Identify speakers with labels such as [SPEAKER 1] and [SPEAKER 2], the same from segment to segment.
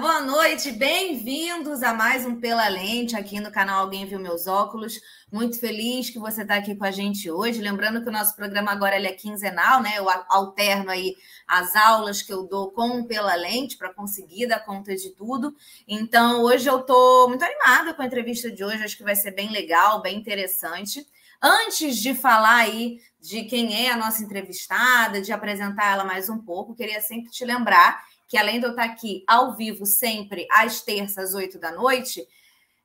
[SPEAKER 1] Boa noite, bem-vindos a mais um Pela Lente aqui no canal Alguém Viu Meus Óculos. Muito feliz que você está aqui com a gente hoje. Lembrando que o nosso programa agora é quinzenal, né? Eu alterno aí as aulas que eu dou com o Pela Lente para conseguir dar conta de tudo. Então, hoje eu estou muito animada com a entrevista de hoje, acho que vai ser bem legal, bem interessante. Antes de falar aí de quem é a nossa entrevistada, de apresentar ela mais um pouco, queria sempre te lembrar que além de eu estar aqui ao vivo sempre às terças, às oito da noite,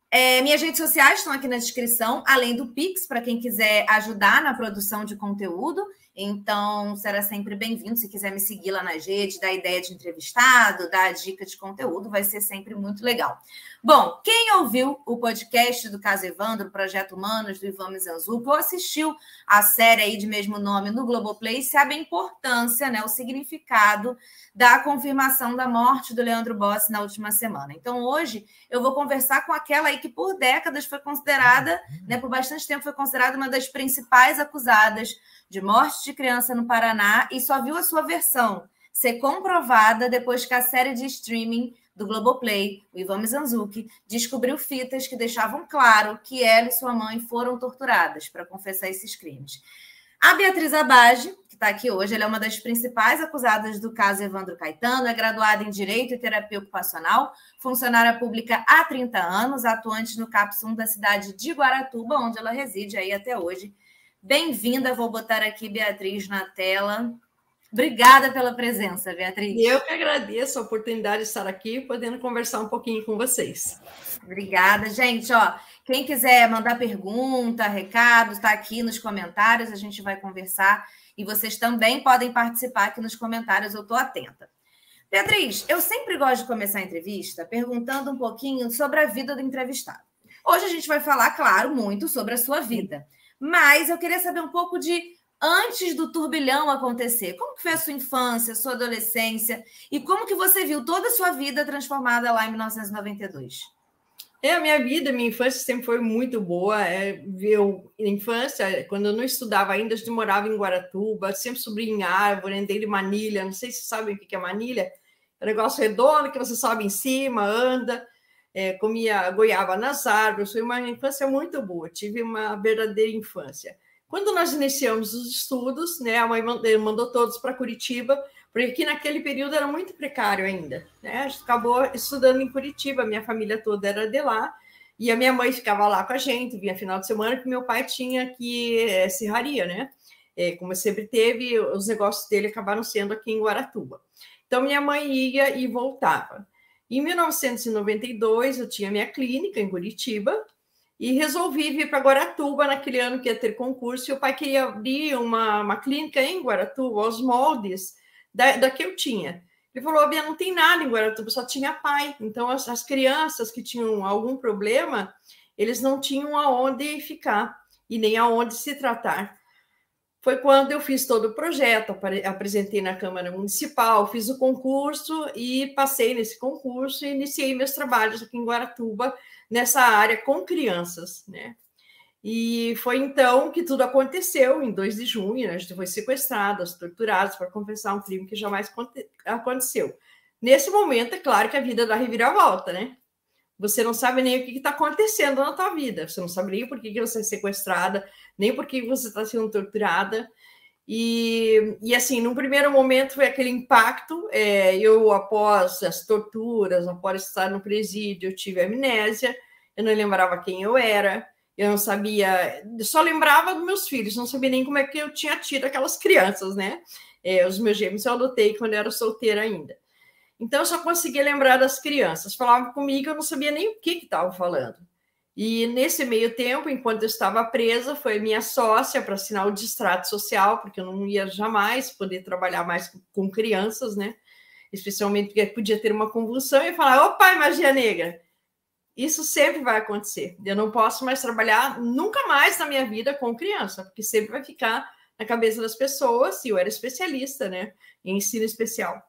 [SPEAKER 1] é, minhas redes sociais estão aqui na descrição, além do Pix, para quem quiser ajudar na produção de conteúdo. Então, será sempre bem-vindo. Se quiser me seguir lá nas redes, dar ideia de entrevistado, dar dica de conteúdo, vai ser sempre muito legal. Bom, quem ouviu o podcast do Caso Evandro, Projeto Humanos, do Ivan Mizanzuco, ou assistiu a série aí de mesmo nome no Globoplay, sabe a importância, né, o significado da confirmação da morte do Leandro Bossi na última semana. Então, hoje, eu vou conversar com aquela aí que por décadas foi considerada, né, por bastante tempo foi considerada uma das principais acusadas de morte de criança no Paraná e só viu a sua versão ser comprovada depois que a série de streaming do Globoplay, o Ivan Mizanzuki, descobriu fitas que deixavam claro que ela e sua mãe foram torturadas para confessar esses crimes. A Beatriz Abage, que está aqui hoje, ela é uma das principais acusadas do caso Evandro Caetano, é graduada em Direito e Terapia Ocupacional, funcionária pública há 30 anos, atuante no CAPS 1 da cidade de Guaratuba, onde ela reside aí até hoje Bem-vinda, vou botar aqui Beatriz na tela. Obrigada pela presença, Beatriz.
[SPEAKER 2] Eu que agradeço a oportunidade de estar aqui, podendo conversar um pouquinho com vocês.
[SPEAKER 1] Obrigada, gente. Ó, quem quiser mandar pergunta, recado, está aqui nos comentários, a gente vai conversar. E vocês também podem participar aqui nos comentários, eu estou atenta. Beatriz, eu sempre gosto de começar a entrevista perguntando um pouquinho sobre a vida do entrevistado. Hoje a gente vai falar, claro, muito sobre a sua vida. Mas eu queria saber um pouco de antes do turbilhão acontecer. Como que foi a sua infância, a sua adolescência e como que você viu toda a sua vida transformada lá em 1992?
[SPEAKER 2] É, a minha vida, minha infância sempre foi muito boa. É, eu, infância, quando eu não estudava ainda, a gente morava em Guaratuba, sempre subi em árvore, andei de manilha. Não sei se sabem o que é manilha. É um negócio redondo que você sobe em cima, anda é, comia goiaba nas árvores, foi uma infância muito boa, tive uma verdadeira infância. Quando nós iniciamos os estudos, né, a mãe mandou, todos para Curitiba, porque aqui naquele período era muito precário ainda. Né? A gente acabou estudando em Curitiba, minha família toda era de lá, e a minha mãe ficava lá com a gente, vinha final de semana, que meu pai tinha que é, serraria, né? É, como sempre teve, os negócios dele acabaram sendo aqui em Guaratuba. Então, minha mãe ia e voltava. Em 1992, eu tinha minha clínica em Curitiba e resolvi vir para Guaratuba naquele ano que ia ter concurso. E o pai queria abrir uma, uma clínica em Guaratuba, aos moldes da, da que eu tinha. Ele falou: Bia, não tem nada em Guaratuba, só tinha pai. Então, as, as crianças que tinham algum problema, eles não tinham aonde ficar e nem aonde se tratar foi quando eu fiz todo o projeto, apresentei na Câmara Municipal, fiz o concurso e passei nesse concurso e iniciei meus trabalhos aqui em Guaratuba, nessa área com crianças, né? E foi então que tudo aconteceu, em 2 de junho, né? a gente foi sequestradas, torturadas para confessar um crime que jamais aconteceu. Nesse momento, é claro que a vida dá reviravolta, né? Você não sabe nem o que está acontecendo na tua vida, você não sabe nem por que, que você é sequestrada, nem porque você está sendo torturada. E, e assim, no primeiro momento foi aquele impacto. É, eu, após as torturas, após estar no presídio, eu tive amnésia, eu não lembrava quem eu era, eu não sabia, só lembrava dos meus filhos, não sabia nem como é que eu tinha tido aquelas crianças, né? É, os meus gêmeos eu adotei quando eu era solteira ainda. Então, eu só conseguia lembrar das crianças. Falavam comigo, eu não sabia nem o que estavam falando. E nesse meio tempo, enquanto eu estava presa, foi minha sócia para assinar o distrato social, porque eu não ia jamais poder trabalhar mais com crianças, né? Especialmente porque podia ter uma convulsão e falar: opa, magia negra! Isso sempre vai acontecer. Eu não posso mais trabalhar nunca mais na minha vida com criança, porque sempre vai ficar na cabeça das pessoas. E eu era especialista, né? Em ensino especial.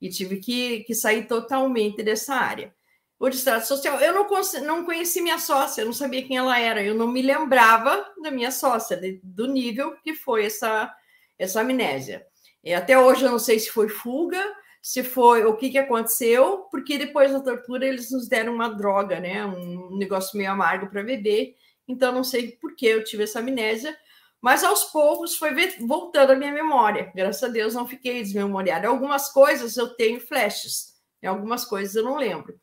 [SPEAKER 2] E tive que, que sair totalmente dessa área o distrato social. Eu não, não conheci minha sócia, eu não sabia quem ela era, eu não me lembrava da minha sócia, de, do nível que foi essa, essa amnésia. E até hoje eu não sei se foi fuga, se foi o que, que aconteceu, porque depois da tortura eles nos deram uma droga, né? Um negócio meio amargo para beber. Então não sei por que eu tive essa amnésia, mas aos poucos foi voltando a minha memória. Graças a Deus não fiquei desmemoriada. Algumas coisas eu tenho flashes, né? algumas coisas eu não lembro.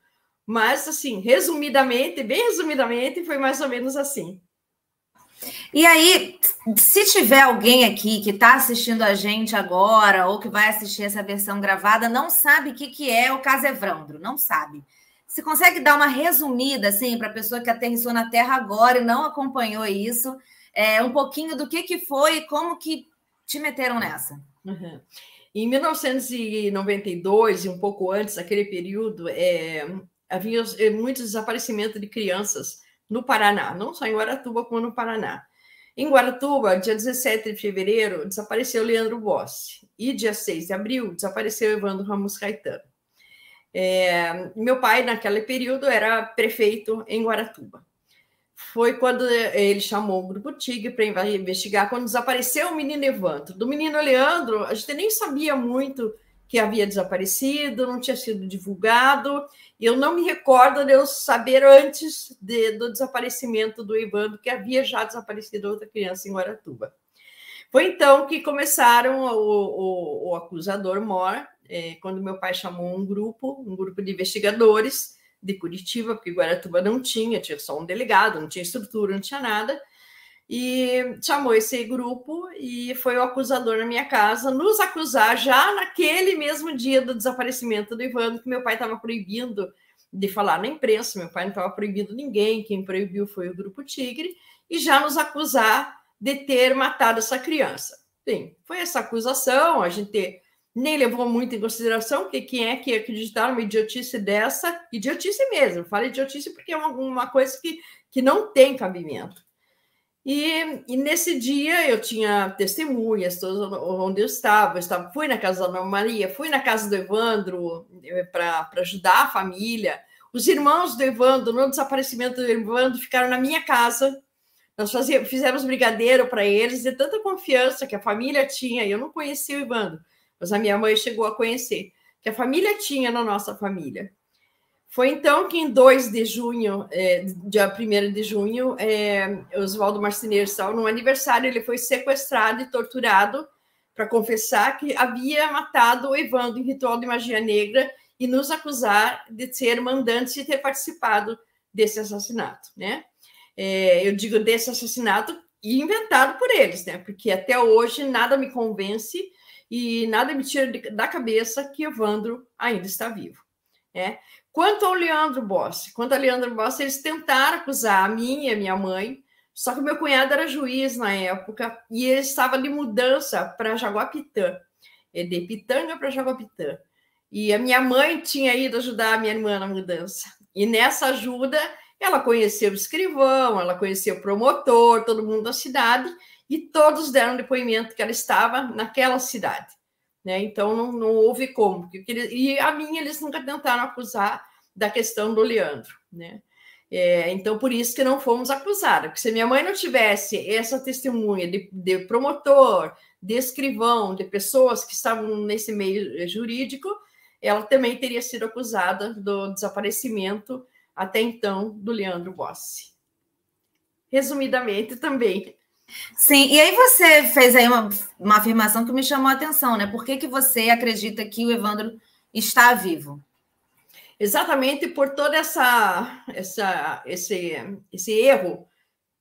[SPEAKER 2] Mas assim, resumidamente, bem resumidamente, foi mais ou menos assim.
[SPEAKER 1] E aí, se tiver alguém aqui que está assistindo a gente agora ou que vai assistir essa versão gravada, não sabe o que, que é o caso Evrandro, não sabe. Você consegue dar uma resumida, assim, para a pessoa que aterrissou na Terra agora e não acompanhou isso, é, um pouquinho do que, que foi e como que te meteram nessa?
[SPEAKER 2] Uhum. Em 1992, e um pouco antes, aquele período, é, havia é, muitos desaparecimentos de crianças no Paraná, não só em Guaratuba, como no Paraná. Em Guaratuba, dia 17 de fevereiro, desapareceu Leandro Bossi. E dia 6 de abril, desapareceu Evandro Ramos Caetano. É, meu pai, naquele período, era prefeito em Guaratuba. Foi quando ele chamou o Grupo Tigre para investigar quando desapareceu o menino Evandro. Do menino Leandro, a gente nem sabia muito que havia desaparecido, não tinha sido divulgado. Eu não me recordo de eu saber antes de, do desaparecimento do Evandro que havia já desaparecido outra criança em Guaratuba. Foi então que começaram o, o, o acusador Mor, é, quando meu pai chamou um grupo, um grupo de investigadores de Curitiba, porque Guaratuba não tinha, tinha só um delegado, não tinha estrutura, não tinha nada, e chamou esse grupo e foi o acusador na minha casa nos acusar já naquele mesmo dia do desaparecimento do Ivano, que meu pai estava proibindo de falar na imprensa, meu pai não estava proibindo ninguém, quem proibiu foi o Grupo Tigre, e já nos acusar de ter matado essa criança. Bem, foi essa acusação, a gente nem levou muito em consideração, porque quem é que ia acreditar numa idiotice dessa? Idiotice mesmo, falo idiotice porque é uma, uma coisa que, que não tem cabimento. E, e, nesse dia eu tinha testemunhas todas onde eu estava. Eu estava fui na casa da Ana Maria, fui na casa do Evandro eh, para ajudar a família. Os irmãos do Evandro, no desaparecimento do Evandro, ficaram na minha casa. Nós fazia, fizemos brigadeiro para eles, de tanta confiança que a família tinha. Eu não conhecia o Evandro, mas a minha mãe chegou a conhecer, que a família tinha na nossa família. Foi então que em 2 de junho, é, dia 1 de junho, é, Oswaldo Marceneiro estava no aniversário, ele foi sequestrado e torturado para confessar que havia matado o Evandro em ritual de magia negra e nos acusar de ser mandante e ter participado desse assassinato, né? É, eu digo desse assassinato inventado por eles, né? Porque até hoje nada me convence e nada me tira da cabeça que Evandro ainda está vivo. Né? Quanto ao Leandro Bossi, quanto a Leandro Bossi, eles tentaram acusar a mim e a minha mãe, só que meu cunhado era juiz na época e ele estava de mudança para Jaguapitã, de Pitanga para Jaguapitã. E a minha mãe tinha ido ajudar a minha irmã na mudança. E nessa ajuda, ela conheceu o escrivão, ela conheceu o promotor, todo mundo da cidade, e todos deram depoimento que ela estava naquela cidade. Né? Então, não, não houve como. E a mim, eles nunca tentaram acusar da questão do Leandro. Né? É, então, por isso que não fomos acusados. Porque se minha mãe não tivesse essa testemunha de, de promotor, de escrivão, de pessoas que estavam nesse meio jurídico, ela também teria sido acusada do desaparecimento até então do Leandro Bossi. Resumidamente, também
[SPEAKER 1] Sim, e aí você fez aí uma, uma afirmação que me chamou a atenção, né? Por que, que você acredita que o Evandro está vivo?
[SPEAKER 2] Exatamente por todo essa, essa, esse, esse erro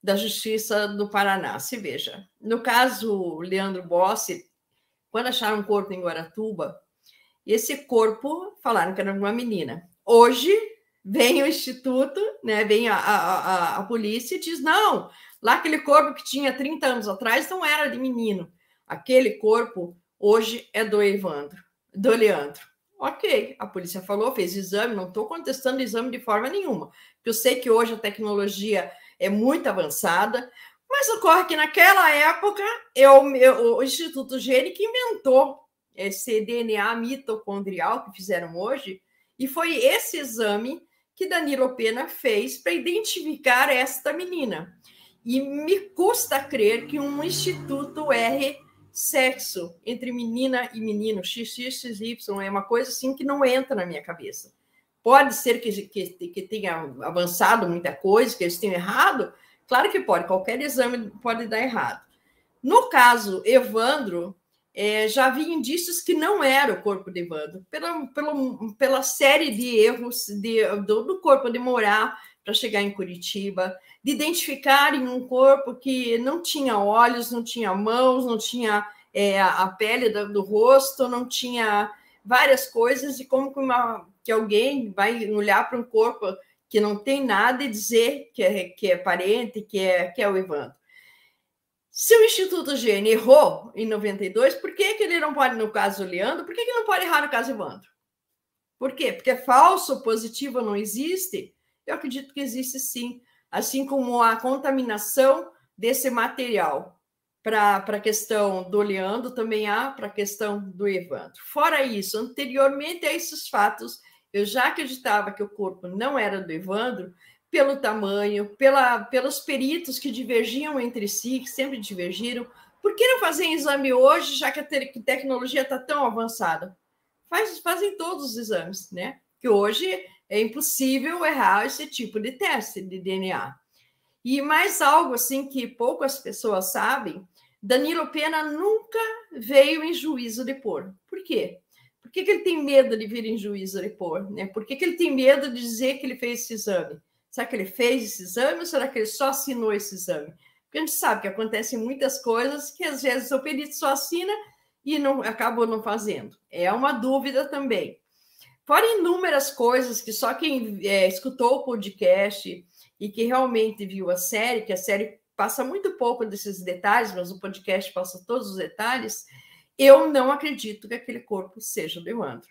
[SPEAKER 2] da Justiça do Paraná. Se veja, no caso Leandro Bossi, quando acharam um corpo em Guaratuba, esse corpo falaram que era uma menina. Hoje vem o Instituto, né, vem a, a, a, a polícia e diz: não, Lá aquele corpo que tinha 30 anos atrás não era de menino. Aquele corpo hoje é do Evandro, do Leandro. Ok, a polícia falou, fez exame, não estou contestando o exame de forma nenhuma, eu sei que hoje a tecnologia é muito avançada, mas ocorre que naquela época eu, eu, o Instituto Gene que inventou esse DNA mitocondrial que fizeram hoje, e foi esse exame que Danilo Pena fez para identificar esta menina. E me custa crer que um instituto erre sexo entre menina e menino, XXY, é uma coisa assim que não entra na minha cabeça. Pode ser que, que, que tenha avançado muita coisa, que eles tenham errado, claro que pode, qualquer exame pode dar errado. No caso Evandro, é, já havia indícios que não era o corpo de Evandro, pela, pela, pela série de erros de, do, do corpo demorar para chegar em Curitiba, de identificarem um corpo que não tinha olhos, não tinha mãos, não tinha é, a pele do, do, rosto, não tinha várias coisas, e como que, uma, que alguém vai olhar para um corpo que não tem nada e dizer que é, que é parente, que é, que é o Evandro. Se o Instituto Gene errou em 92, por que, que ele não pode, no caso Leandro, por que, que não pode errar no caso Evandro? Por quê? Porque falso positivo não existe? Eu acredito que existe sim, assim como a contaminação desse material para a questão do Leandro, também há para a questão do Evandro. Fora isso, anteriormente a esses fatos, eu já acreditava que o corpo não era do Evandro, pelo tamanho, pela, pelos peritos que divergiam entre si, que sempre divergiram. Por que não fazer exame hoje, já que a te tecnologia está tão avançada? Faz, fazem todos os exames, né? Que hoje é impossível errar esse tipo de teste de DNA. E mais algo assim que poucas pessoas sabem, Danilo Pena nunca veio em juízo depor. Por quê? Por que, que ele tem medo de vir em juízo depor? Né? Por que, que ele tem medo de dizer que ele fez esse exame? Será que ele fez esse exame ou será que ele só assinou esse exame? Porque a gente sabe que acontecem muitas coisas que às vezes o perito só assina e não acabou não fazendo. É uma dúvida também. Fora inúmeras coisas que só quem é, escutou o podcast e que realmente viu a série, que a série passa muito pouco desses detalhes, mas o podcast passa todos os detalhes, eu não acredito que aquele corpo seja do Evandro,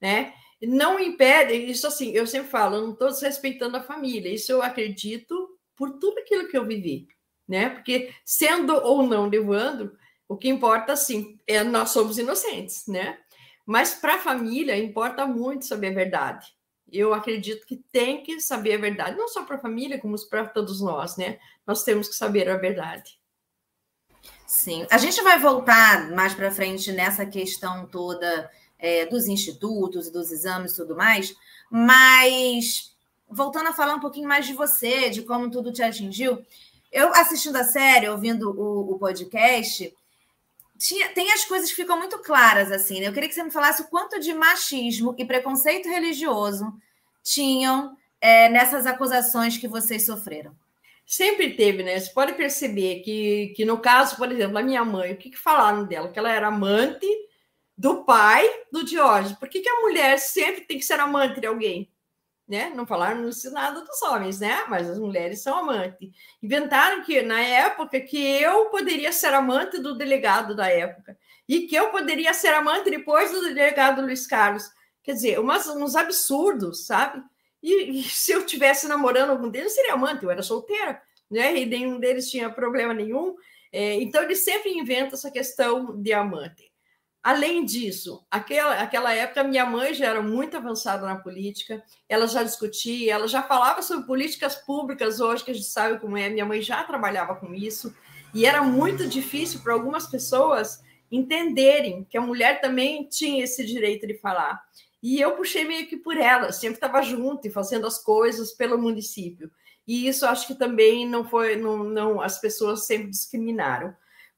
[SPEAKER 2] né? não impede, isso assim, eu sempre falo, eu não estou desrespeitando a família, isso eu acredito por tudo aquilo que eu vivi, né? Porque sendo ou não levando, o que importa, assim, é nós somos inocentes, né? Mas para a família importa muito saber a verdade. Eu acredito que tem que saber a verdade, não só para a família, como para todos nós, né? Nós temos que saber a verdade.
[SPEAKER 1] Sim, a gente vai voltar mais para frente nessa questão toda é, dos institutos, dos exames e tudo mais, mas voltando a falar um pouquinho mais de você, de como tudo te atingiu, eu assistindo a série, ouvindo o, o podcast, tinha, tem as coisas que ficam muito claras, assim, né? Eu queria que você me falasse o quanto de machismo e preconceito religioso tinham é, nessas acusações que vocês sofreram.
[SPEAKER 2] Sempre teve, né? Você pode perceber que, que no caso, por exemplo, da minha mãe, o que, que falaram dela? Que ela era amante do pai do Diógenes. Por que, que a mulher sempre tem que ser amante de alguém? Né? Não falaram no nada dos homens, né? Mas as mulheres são amantes. Inventaram que na época que eu poderia ser amante do delegado da época e que eu poderia ser amante depois do delegado Luiz Carlos. Quer dizer, umas, uns absurdos, sabe? E, e se eu tivesse namorando algum deles, seria amante, eu era solteira, né? E nenhum deles tinha problema nenhum. É, então, ele sempre inventa essa questão de amante. Além disso, aquela, aquela época, minha mãe já era muito avançada na política, ela já discutia, ela já falava sobre políticas públicas hoje, que a gente sabe como é, minha mãe já trabalhava com isso, e era muito difícil para algumas pessoas entenderem que a mulher também tinha esse direito de falar. E eu puxei meio que por ela, sempre estava junto e fazendo as coisas pelo município. E isso acho que também não foi, não, não as pessoas sempre discriminaram.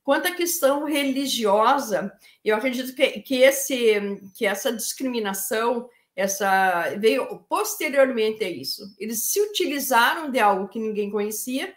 [SPEAKER 2] Quanto à questão religiosa, eu acredito que, que, esse, que essa discriminação essa veio posteriormente a isso. Eles se utilizaram de algo que ninguém conhecia,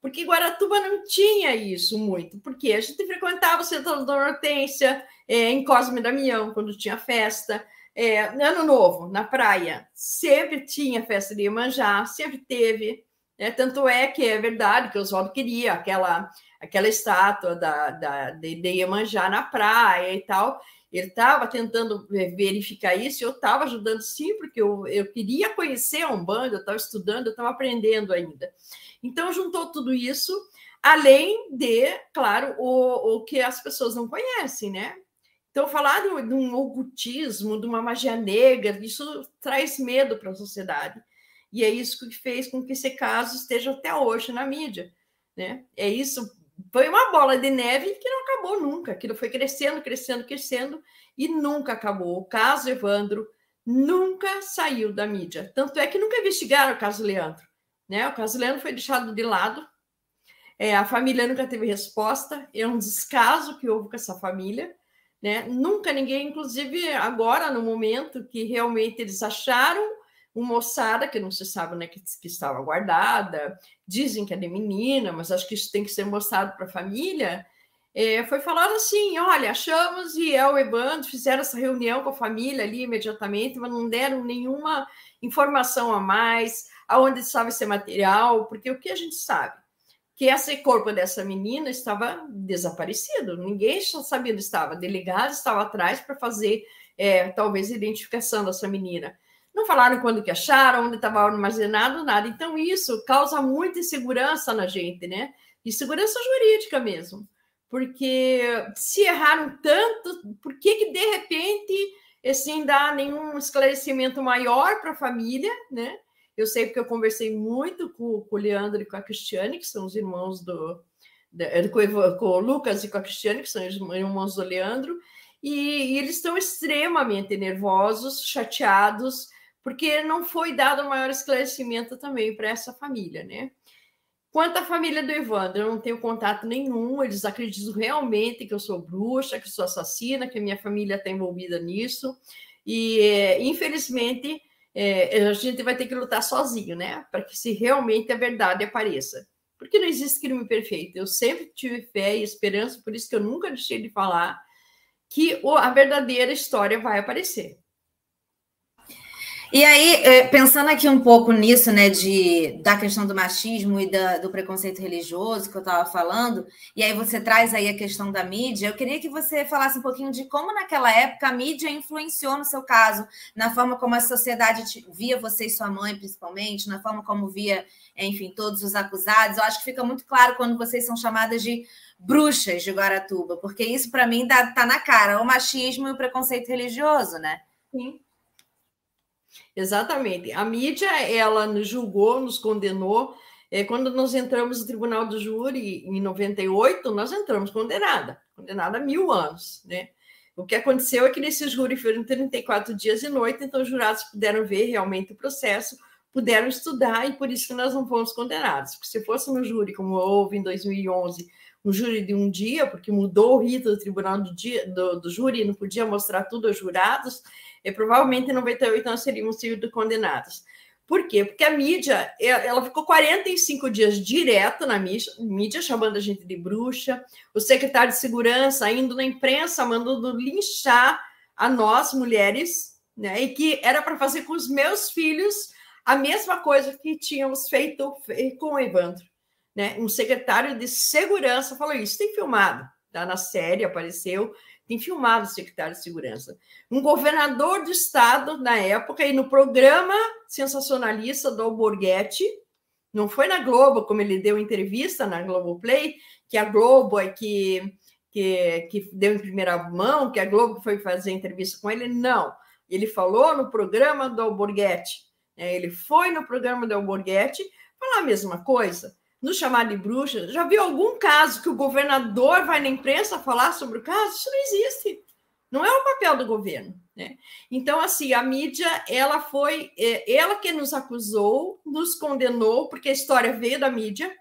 [SPEAKER 2] porque Guaratuba não tinha isso muito, porque a gente frequentava o Centro da Hortência, é, em Cosme Damião, quando tinha festa, é, Ano Novo, na praia, sempre tinha festa de Iemanjá, sempre teve, né? tanto é que é verdade que o Oswaldo queria aquela aquela estátua da, da, de, de Iemanjá na praia e tal. Ele estava tentando verificar isso, eu estava ajudando sim, porque eu, eu queria conhecer a Umbanda, eu estava estudando, eu estava aprendendo ainda. Então, juntou tudo isso, além de, claro, o, o que as pessoas não conhecem, né? Então, falar de, de um ocultismo, de uma magia negra, isso traz medo para a sociedade. E é isso que fez com que esse caso esteja até hoje na mídia. Né? É isso foi uma bola de neve que não acabou nunca. Aquilo foi crescendo, crescendo, crescendo e nunca acabou. O caso Evandro nunca saiu da mídia. Tanto é que nunca investigaram o caso Leandro. Né? O caso Leandro foi deixado de lado. É, a família nunca teve resposta. É um descaso que houve com essa família. Né? Nunca ninguém, inclusive agora, no momento que realmente eles acharam uma moçada que não se sabe né, que, que estava guardada, dizem que é de menina, mas acho que isso tem que ser mostrado para a família. É, foi falado assim: olha, achamos e El e Bando fizeram essa reunião com a família ali imediatamente, mas não deram nenhuma informação a mais, aonde estava esse material, porque o que a gente sabe? Que esse corpo dessa menina estava desaparecido, ninguém sabia onde estava, delegado estava atrás para fazer é, talvez identificação dessa menina. Não falaram quando que acharam, onde estava armazenado, nada. Então, isso causa muita insegurança na gente, né? Insegurança jurídica mesmo. Porque se erraram tanto, por que, que de repente assim dá nenhum esclarecimento maior para a família, né? Eu sei porque eu conversei muito com, com, o Leandro e com a Cristiane, que são os irmãos do. De, com, o Lucas e com a Cristiane, que são os irmãos do Leandro, e, e eles estão extremamente nervosos, chateados, porque não foi dado maior esclarecimento também para essa família, né? Quanto à família do Evandro, eu não tenho contato nenhum, eles acreditam realmente que eu sou bruxa, que eu sou assassina, que a minha família está envolvida nisso, e infelizmente é, a gente vai ter que lutar sozinho, né? Para que se realmente a verdade apareça. Porque não existe crime perfeito. Eu sempre tive fé e esperança, por isso que eu nunca deixei de falar que a verdadeira história vai aparecer.
[SPEAKER 1] E aí, é, pensando aqui um pouco nisso, né, de, da questão do machismo e da, do preconceito religioso que eu estava falando, e aí você traz aí a questão da mídia, eu queria que você falasse um pouquinho de como naquela época a mídia influenciou no seu caso, na forma como a sociedade via você e sua mãe, principalmente, na forma como via, enfim, todos os acusados. Eu acho que fica muito claro quando vocês são chamadas de bruxas de Guaratuba, porque isso, para mim, está na cara, o machismo e o preconceito religioso, né?
[SPEAKER 2] Sim. Exatamente. A mídia, ela nos julgou, nos condenou. É, quando nós entramos no Tribunal do Júri, em 98, nós entramos condenada, condenada a mil anos, né? O que aconteceu é que nesse júri foram 34 dias e noite, então os jurados puderam ver realmente o processo, puderam estudar e por isso que nós não fomos condenados. Porque se fosse no júri, como houve em 2011, um júri de um dia, porque mudou o rito do tribunal do, dia, do, do júri, não podia mostrar tudo aos jurados, e provavelmente em 98 nós teríamos sido condenados. Por quê? Porque a mídia, ela ficou 45 dias direto na mídia, mídia, chamando a gente de bruxa, o secretário de segurança indo na imprensa, mandando linchar a nós, mulheres, né? E que era para fazer com os meus filhos a mesma coisa que tínhamos feito com o Evandro, né? Um secretário de segurança falou isso, tem filmado, tá na série, apareceu, tem filmado o secretário de segurança. Um governador do estado, na época, e no programa sensacionalista do Alborguete, não foi na Globo, como ele deu entrevista na Globoplay, que a Globo é que, que, que deu em primeira mão, que a Globo foi fazer entrevista com ele, não. Ele falou no programa do Alborguete. Né? Ele foi no programa do Alborguete falar a mesma coisa nos chamar de bruxa. Já viu algum caso que o governador vai na imprensa falar sobre o caso? Isso não existe. Não é o papel do governo. Né? Então, assim, a mídia, ela foi, é, ela que nos acusou, nos condenou, porque a história veio da mídia.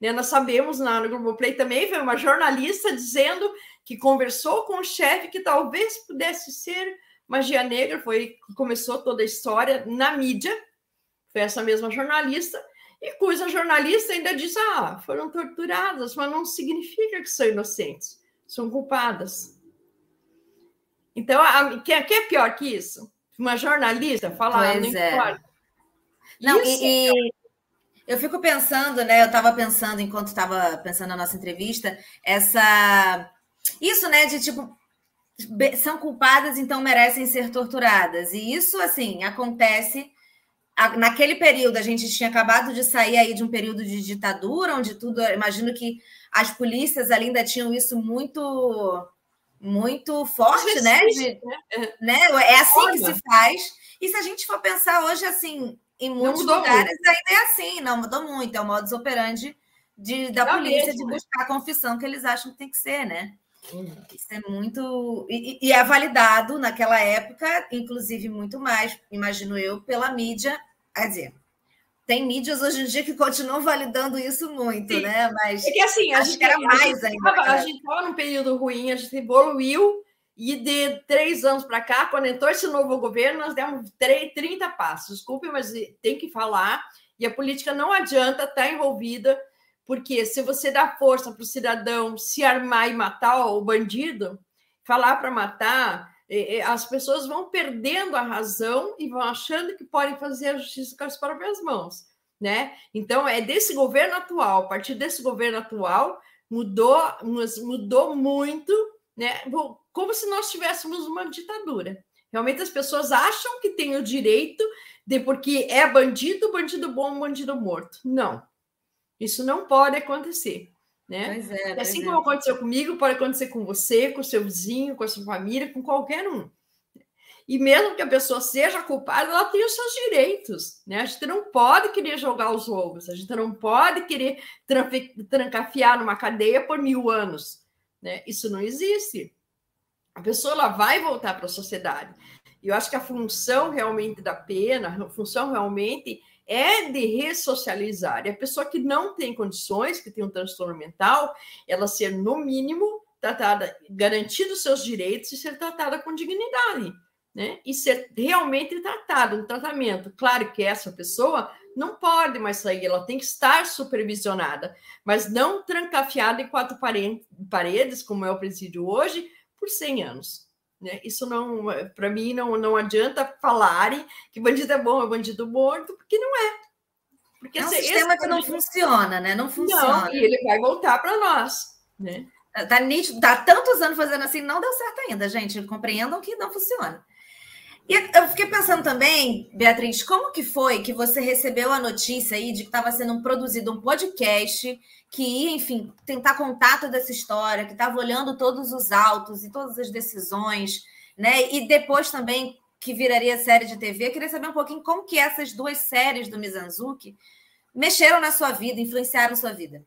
[SPEAKER 2] Né? Nós sabemos, na no Globoplay também, veio uma jornalista dizendo que conversou com o chefe que talvez pudesse ser magia negra, foi começou toda a história na mídia, foi essa mesma jornalista, e cuja jornalista ainda diz: ah, foram torturadas, mas não significa que são inocentes, são culpadas. Então, a, que, que é pior que isso? Uma jornalista falar,
[SPEAKER 1] pois não é. importa. Não, isso e, e, eu fico pensando, né? Eu estava pensando, enquanto estava pensando na nossa entrevista, essa. Isso, né, de tipo, são culpadas, então merecem ser torturadas. E isso, assim, acontece naquele período, a gente tinha acabado de sair aí de um período de ditadura, onde tudo, imagino que as polícias ainda tinham isso muito muito forte, né? De, né? né? É assim Olha. que se faz. E se a gente for pensar hoje, assim, em muitos lugares muito. ainda é assim, não mudou muito, é o modus operandi de, da tá polícia mesmo, de né? buscar a confissão que eles acham que tem que ser, né? Isso é muito. E, e, é validado naquela época, inclusive muito mais, imagino eu, pela mídia. Quer dizer, tem mídias hoje em dia que continuam validando isso muito, Sim. né? Mas
[SPEAKER 2] é que assim, a gente era mais ainda. A gente estava num período ruim, a gente evoluiu, e de três anos para cá, quando entrou esse novo governo, nós demos 30 passos. Desculpe, mas tem que falar, e a política não adianta estar tá envolvida porque se você dá força para o cidadão se armar e matar o bandido, falar para matar, as pessoas vão perdendo a razão e vão achando que podem fazer a justiça com as próprias mãos, né? Então é desse governo atual, a partir desse governo atual mudou, mudou muito, né? Como se nós tivéssemos uma ditadura. Realmente as pessoas acham que têm o direito de porque é bandido, bandido bom, bandido morto. Não, isso não pode acontecer. Né? Pois é, assim como é. aconteceu comigo, pode acontecer com você, com seu vizinho, com a sua família, com qualquer um. E mesmo que a pessoa seja culpada, ela tem os seus direitos. Né? A gente não pode querer jogar os ovos, a gente não pode querer trancafiar numa cadeia por mil anos. Né? Isso não existe. A pessoa ela vai voltar para a sociedade. E eu acho que a função realmente da pena, a função realmente é de ressocializar. E a pessoa que não tem condições, que tem um transtorno mental, ela ser, no mínimo, tratada, garantido seus direitos e ser tratada com dignidade, né? E ser realmente tratada, um tratamento. Claro que essa pessoa não pode mais sair, ela tem que estar supervisionada, mas não trancafiada em quatro paredes, como é o presídio hoje, por 100 anos. Né? Isso não, para mim, não, não adianta falarem que bandido é bom, é bandido morto, porque não é.
[SPEAKER 1] Porque é um sistema que não funciona, né? Não funciona. Não,
[SPEAKER 2] e ele vai voltar para nós, né?
[SPEAKER 1] Tá nítido, tá tantos anos fazendo assim, não deu certo ainda, gente. Compreendam que não funciona. E eu fiquei pensando também, Beatriz, como que foi que você recebeu a notícia aí de que estava sendo produzido um podcast que ia, enfim, tentar contar toda essa história, que estava olhando todos os autos e todas as decisões, né? E depois também que viraria série de TV. Eu queria saber um pouquinho como que essas duas séries do Mizanzuki mexeram na sua vida, influenciaram sua vida.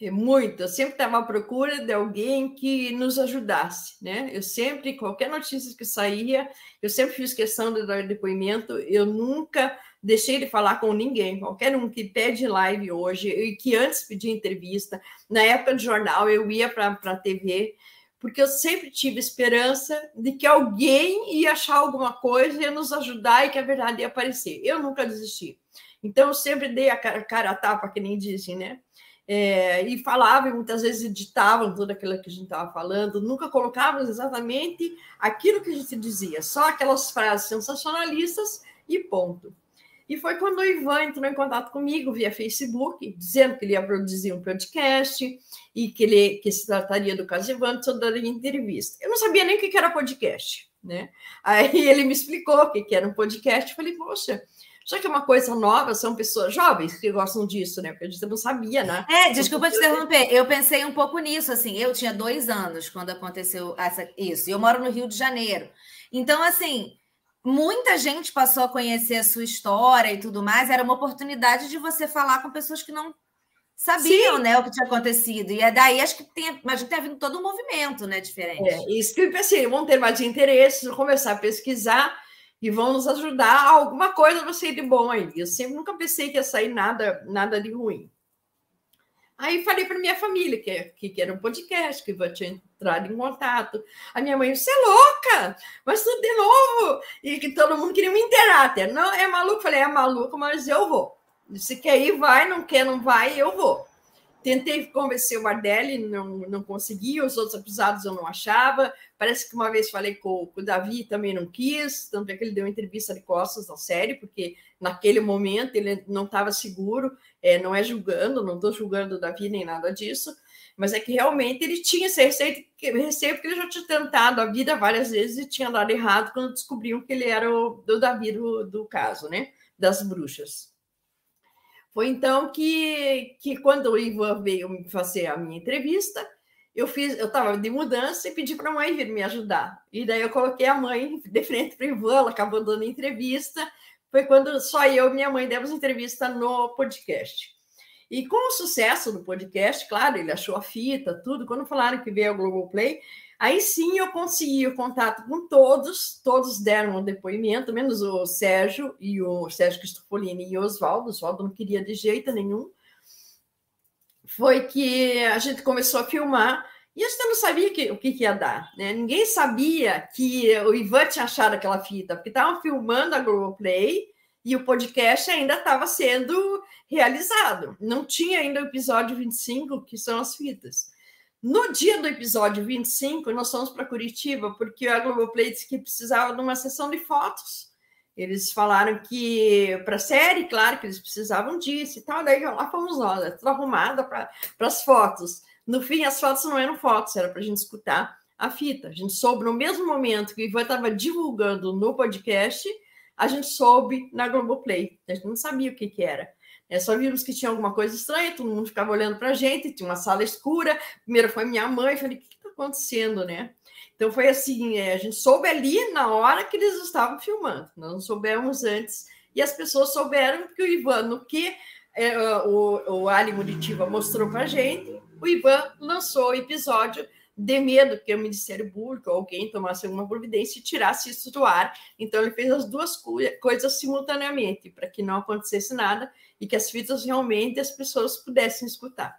[SPEAKER 2] É muito. Eu sempre estava à procura de alguém que nos ajudasse, né? Eu sempre, qualquer notícia que saía, eu sempre fiz questão de dar depoimento. Eu nunca deixei de falar com ninguém. Qualquer um que pede live hoje e que antes pedia entrevista, na época do jornal eu ia para a TV, porque eu sempre tive esperança de que alguém ia achar alguma coisa, ia nos ajudar e que a verdade ia aparecer. Eu nunca desisti. Então eu sempre dei a cara, cara a tapa, que nem dizem, né? É, e falavam, muitas vezes editavam tudo aquilo que a gente estava falando, nunca colocavam exatamente aquilo que a gente dizia, só aquelas frases sensacionalistas e ponto. E foi quando o Ivan entrou em contato comigo via Facebook, dizendo que ele ia produzir um podcast e que ele que se trataria do caso Ivan, só daria entrevista. Eu não sabia nem o que era podcast, né? Aí ele me explicou o que era um podcast. Falei, poxa, já que é uma coisa nova, são pessoas jovens que gostam disso, né? Porque a gente não sabia, né?
[SPEAKER 1] É, desculpa te interromper. Eu pensei um pouco nisso, assim. Eu tinha dois anos quando aconteceu essa, isso. E eu moro no Rio de Janeiro. Então, assim, muita gente passou a conhecer a sua história e tudo mais. Era uma oportunidade de você falar com pessoas que não sabiam, Sim. né, o que tinha acontecido. E é daí acho que tem, mas tem vindo todo um movimento, né, diferente. É,
[SPEAKER 2] isso que eu pensei, vão ter mais interesse, começar a pesquisar e vão nos ajudar alguma coisa vai sair de bom aí. Eu sempre nunca pensei que ia sair nada, nada de ruim. Aí falei para minha família que, que, era um podcast, que eu tinha entrado em contato. A minha mãe, você é louca, mas tudo de novo. E que todo mundo queria me inteirar até. Não, é maluco? Falei, é maluco, mas eu vou. Se quer ir, vai, não quer, não vai, eu vou. Tentei convencer o Bardelli, não, não consegui, os outros acusados eu não achava. Parece que uma vez falei com, com o Davi também não quis, tanto é que ele deu entrevista de costas na série, porque naquele momento ele não estava seguro, é, não é julgando, não estou julgando o Davi nem nada disso, mas é que realmente ele tinha esse receio, receio porque ele já tinha tentado a vida várias vezes e tinha dado errado quando descobriam que ele era o Davi do, do caso, né? Das bruxas. Foi então que, que quando o Ivan veio fazer a minha entrevista, eu fiz, eu estava de mudança e pedi para a mãe vir me ajudar. E daí eu coloquei a mãe de frente para o Ivan, ela acabou dando entrevista. Foi quando só eu e minha mãe demos entrevista no podcast. E com o sucesso do podcast, claro, ele achou a fita, tudo. Quando falaram que veio ao Globoplay, aí sim eu consegui o contato com todos, todos deram um depoimento, menos o Sérgio e o Sérgio Cristofolini e o Oswaldo. Oswaldo não queria de jeito nenhum. Foi que a gente começou a filmar e a gente não sabia que, o que, que ia dar. Né? Ninguém sabia que o Ivan tinha achado aquela fita, porque estavam filmando a Globoplay e o podcast ainda estava sendo realizado. Não tinha ainda o episódio 25, que são as fitas. No dia do episódio 25, nós fomos para Curitiba, porque a Globoplay disse que precisava de uma sessão de fotos. Eles falaram que para a série, claro que eles precisavam disso e tal. Daí lá fomos nós, né? tudo arrumada para as fotos. No fim, as fotos não eram fotos, era para a gente escutar a fita. A gente soube no mesmo momento que o Ivan estava divulgando no podcast, a gente soube na Globoplay. A gente não sabia o que, que era. É, só vimos que tinha alguma coisa estranha, todo mundo ficava olhando para a gente, tinha uma sala escura. Primeiro foi minha mãe, falei, o que está acontecendo, né? Então foi assim, é, a gente soube ali na hora que eles estavam filmando, nós não soubemos antes, e as pessoas souberam que o Ivan, no que é, o, o Ali Muritiba mostrou para a gente, o Ivan lançou o episódio de medo que o Ministério Público ou alguém tomasse alguma providência e tirasse isso do ar. Então, ele fez as duas coisas simultaneamente, para que não acontecesse nada e que as fitas realmente as pessoas pudessem escutar.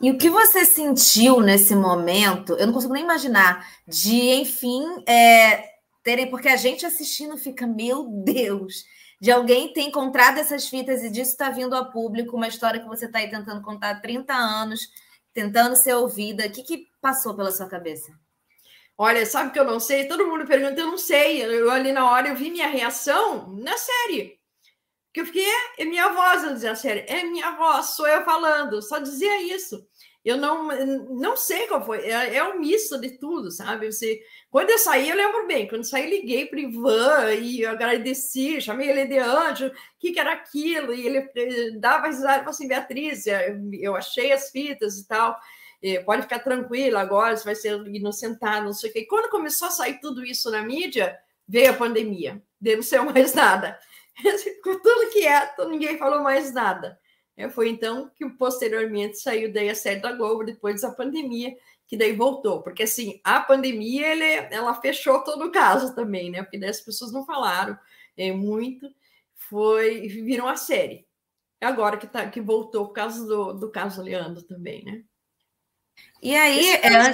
[SPEAKER 1] E o que você sentiu nesse momento? Eu não consigo nem imaginar de, enfim, é, terem, porque a gente assistindo fica, meu Deus, de alguém ter encontrado essas fitas e disso está vindo a público, uma história que você está aí tentando contar há 30 anos, tentando ser ouvida. O que, que passou pela sua cabeça?
[SPEAKER 2] Olha, sabe que eu não sei? Todo mundo pergunta, eu não sei. Eu ali na hora eu vi minha reação na série. Que eu fiquei, é, é minha voz, eu dizia a série, é minha voz, sou eu falando, só dizia isso. Eu não, não sei qual foi, é, é um misto de tudo, sabe? Você, quando eu saí, eu lembro bem, quando eu saí, liguei para Ivan e agradeci, chamei ele de anjo, o que, que era aquilo? E ele eh, dava risada, falou assim, Beatriz, eh, eu achei as fitas e tal, eh, pode ficar tranquila agora, você vai ser inocentado, não sei o quê. E quando começou a sair tudo isso na mídia, veio a pandemia, não sei mais nada. Ficou tudo quieto, ninguém falou mais nada. É, foi então que posteriormente saiu daí a série da Globo, depois da pandemia, que daí voltou. Porque assim, a pandemia ele, ela fechou todo o caso também, né? Porque daí as pessoas não falaram é, muito, foi viram a série. É agora que, tá, que voltou por causa do, do caso Leandro também, né?
[SPEAKER 1] E aí, é,